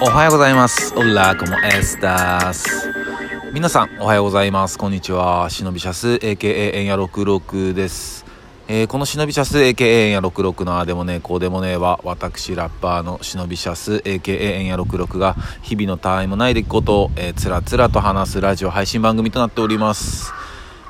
おはようございます。オラコモエスタス。皆さん、おはようございます。こんにちは。忍びシャス、AKA エンヤ66です。えーこの忍びシャス、AKA エンヤ66のああでもね、こうでもねえは、私、ラッパーの忍びシャス、AKA エンヤ66が、日々のたわいもない出来事を、えーつらつらと話すラジオ配信番組となっております。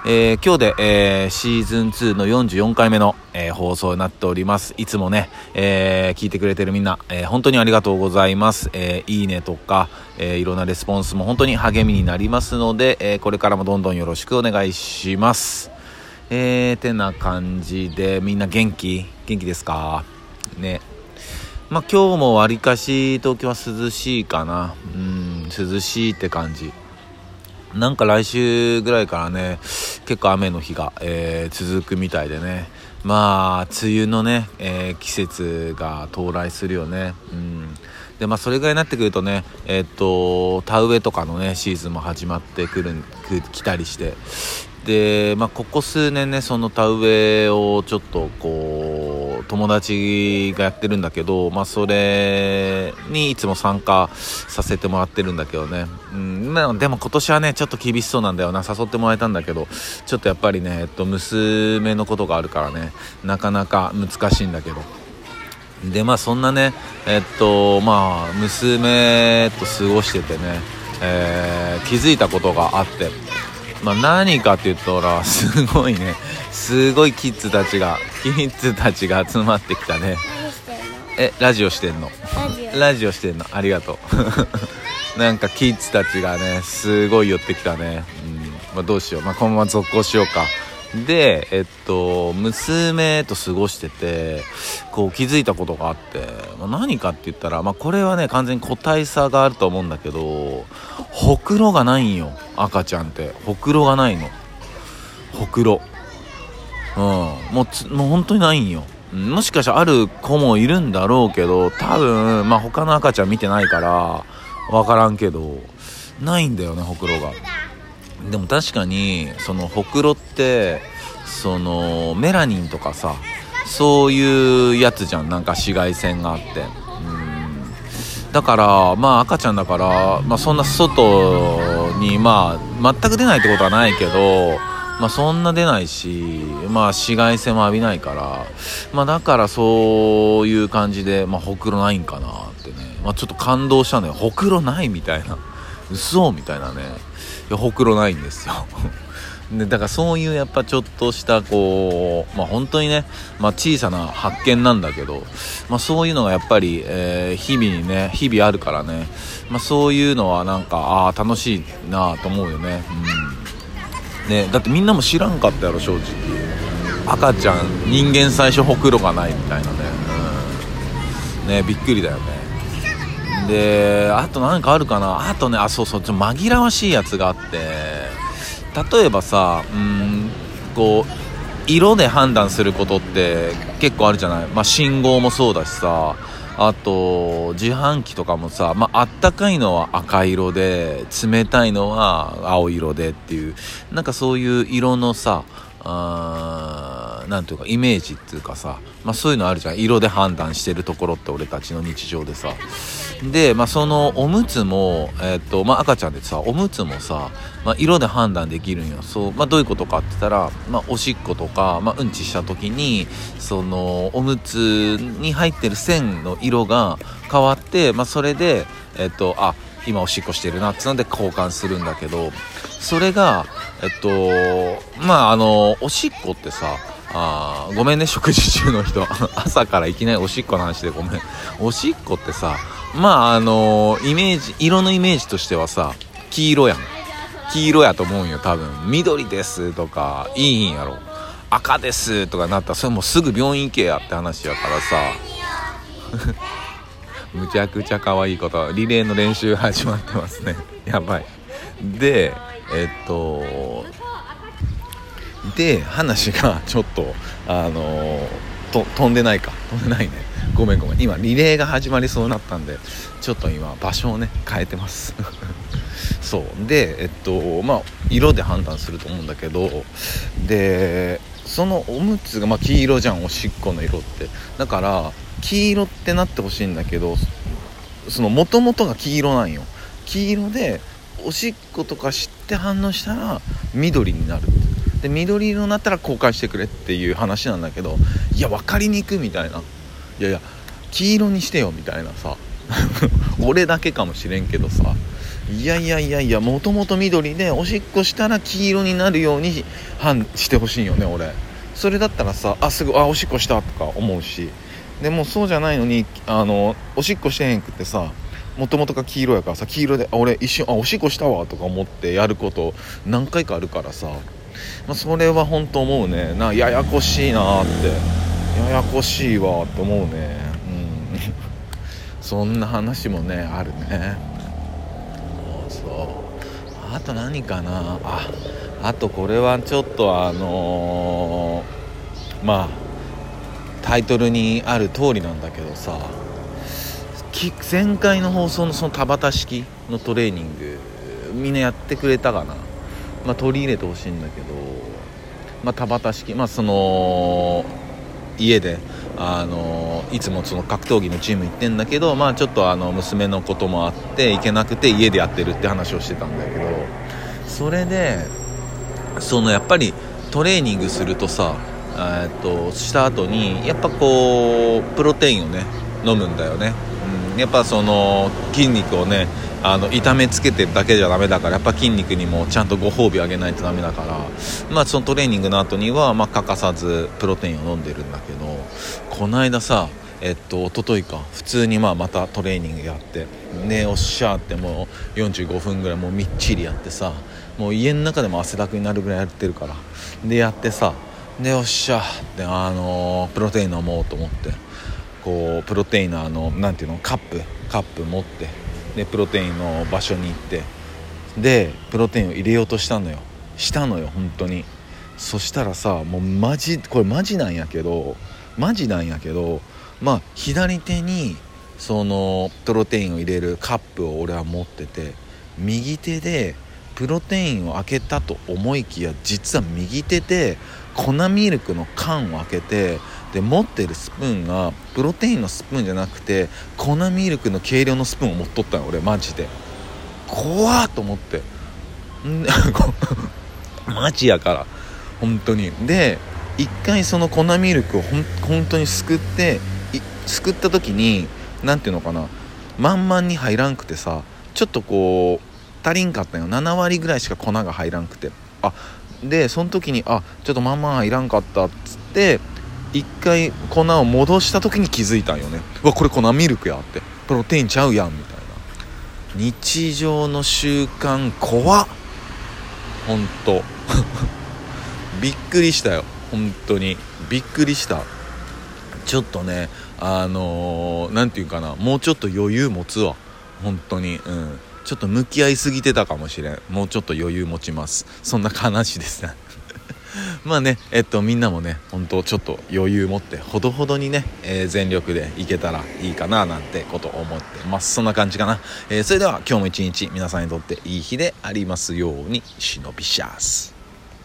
えー今日で、えーシーズン2の44回目の、えー放送になっております。いつもね、え聞いてくれてるみんな、え本当にありがとうございます。えいいねとか、えーいろんなレスポンスも本当に励みになりますので、えこれからもどんどんよろしくお願いします。えー、てな感じで、みんな元気？元気ですか？ね。まあ今日もわりかし東京は涼しいかな。うん、涼しいって感じ。なんか来週ぐらいからね、結構雨の日が、えー続くみたいでね。まあ、梅雨のね、えー季節が到来するよね。うん。で、まあ、それぐらいになってくるとね、えーっと、田植えとかのね、シーズンも始まってくる、く来たりして。で、まあ、ここ数年ね、その田植えをちょっとこう、友達がやってるんだけど、まあ、それにいつも参加させてもらってるんだけどね。うん、でも今年はね、ちょっと厳しそうなんだよな。誘ってもらえたんだけど、ちょっとやっぱりね、えっと、娘のことがあるからね、なかなか難しいんだけど。でまあそんなねえっとまあ娘と過ごしててね、えー気づいたことがあってまあ何かって言ったらすごいね。すごいキッズたちがキッズたちが集まってきたね。えラジオしてんの？ラジオ。ラジオしてんの？ありがとう。なんかキッズたちがねすごい寄ってきたね、うん。まあ、どうしよう、まあ、このまま続行しようか。でえっと娘と過ごしててこう気づいたことがあって、まあ、何かって言ったら、まあ、これはね完全に個体差があると思うんだけどほくろがないんよ赤ちゃんって。ほくろがないの。ほくろ。うん。もうつもう本当にないんよ。もしかしたらある子もいるんだろうけど多分まあ他の赤ちゃん見てないから分からんけどないんだよねほくろが。でも確かにそのほくろってそのメラニンとかさそういうやつじゃん。なんか紫外線があって。うん。だからまあ赤ちゃんだから、まあ、そんな外にまあ全く出ないってことはないけどまあそんな出ないしまあ紫外線も浴びないからまあだからそういう感じでまあほくろないんかなってね。まあちょっと感動したのよ。ほくろないみたいな。嘘みたいなね。いやほくろないんですよ。でだからそういうやっぱちょっとしたこうまあ本当にね、まあ、小さな発見なんだけど、まあ、そういうのがやっぱり、えー日々にね日々あるからね、まあ、そういうのはなんかああ楽しいなと思うよね,、うん、ねだってみんなも知らんかったやろ正直。赤ちゃん人間最初ほくろがないみたいなね、うん、ねびっくりだよね。であと何かあるかな。あとねあそうそうちょ紛らわしいやつがあって。例えばさうんこう色で判断することって結構あるじゃない、まあ、信号もそうだしさあと自販機とかもさ、まあったかいのは赤色で冷たいのは青色でっていうなんかそういう色のさあーなんていうかイメージっていうかさ、まあ、そういうのあるじゃん。色で判断してるところって俺たちの日常でさ。で、まあ、そのおむつも、えっとまあ、赤ちゃんでさおむつもさ、まあ、色で判断できるんよ。そう、まあ、どういうことかって言ったら、まあ、おしっことか、まあ、うんちした時にそのおむつに入ってる線の色が変わって、まあ、それで、えっとあ今おしっこしてるなってので交換するんだけどそれがえっとまああのおしっこってさあごめんね食事中の人。朝からいきなりおしっこの話でごめん。おしっこってさまああのイメージ色のイメージとしてはさ黄色やん。黄色やと思うんよ多分。緑ですとかいいんやろ。赤ですとかなったらそれもすぐ病院行けやって話やからさ。むちゃくちゃ可愛いことリレーの練習始まってますね。やばい。でえっとで話がちょっとあのと飛んでないか。飛んでないね。ごめんごめん。今リレーが始まりそうになったんでちょっと今場所をね変えてます。そう。でえっとまあ色で判断すると思うんだけどでそのおむつが、まあ、黄色じゃん。おしっこの色って。だから黄色ってなってほしいんだけどその元々が黄色なんよ。黄色でおしっことか知って反応したら緑になるで緑色になったら交換してくれっていう話なんだけどいや分かりにくいみたいな。いやいや黄色にしてよみたいなさ。俺だけかもしれんけどさ。いやいやいやいやもともと緑でおしっこしたら黄色になるように判してほしいよね俺。それだったらさあすぐあおしっこしたとか思うし。でもそうじゃないのにあのおしっこしてへんくってさもともとが黄色やからさ黄色であ俺一瞬あおしっこしたわとか思ってやること何回かあるからさ、まあ、それは本当思うね。なややこしいなって。ややこしいわって思うね。うん。そんな話もねあるね。そうあと何かな。ああとこれはちょっとあのー、まあタイトルにある通りなんだけどさ。前回の放送のその田畑式のトレーニングみんなやってくれたかな、まあ、取り入れてほしいんだけど、まあ、田畑式まあその家であのいつもその格闘技のチーム行ってんだけど、まあ、ちょっとあの娘のこともあって行けなくて家でやってるって話をしてたんだけどそれでそのやっぱりトレーニングするとさえっとした後にやっぱこうプロテインをね飲むんだよね、うん、やっぱその筋肉をねあの痛めつけてるだけじゃダメだからやっぱ筋肉にもちゃんとご褒美あげないとダメだからまあそのトレーニングの後にはまあ欠かさずプロテインを飲んでるんだけどこの間さえっと一昨日か普通にまあまたトレーニングやってねおっしゃってもう45分ぐらいもうみっちりやってさもう家の中でも汗だくになるぐらいやってるからでやってさでおっしゃってあのプロテイン飲もうと思ってこうプロテインのあの何ていうのカップカップ持ってでプロテインの場所に行って。でプロテインを入れようとしたのよ。したのよ本当に。そしたらさもうマジこれマジなんやけどマジなんやけどまあ左手にそのプロテインを入れるカップを俺は持ってて右手でプロテインを開けたと思いきや実は右手で粉ミルクの缶を開けてで持ってるスプーンがプロテインのスプーンじゃなくて粉ミルクの計量のスプーンを持っとったの俺マジで。怖っと思って。ん マジやから。本当に。で一回その粉ミルクをほん本当にすくってすくった時に何ていうのかな。満々に入らんくてさちょっとこう足りんかったよ。7割ぐらいしか粉が入らんくて。あでその時にあちょっとまんまいらんかったっつって一回粉を戻した時に気づいたんよね。うわこれ粉ミルクやって。プロテインちゃうやんみたいな。日常の習慣怖っ。ほんと。びっくりしたよ。本当に。びっくりした。ちょっとねあの何、ー、て言うかな。もうちょっと余裕持つわ。本当に。うん。ちょっと向き合いすぎてたかもしれん。もうちょっと余裕持ちます。そんな話ですね まあねえっとみんなもね本当ちょっと余裕持ってほどほどにね、えー、全力でいけたらいいかななんてこと思ってます。そんな感じかな、えー、それでは今日も一日皆さんにとっていい日でありますように忍びシャース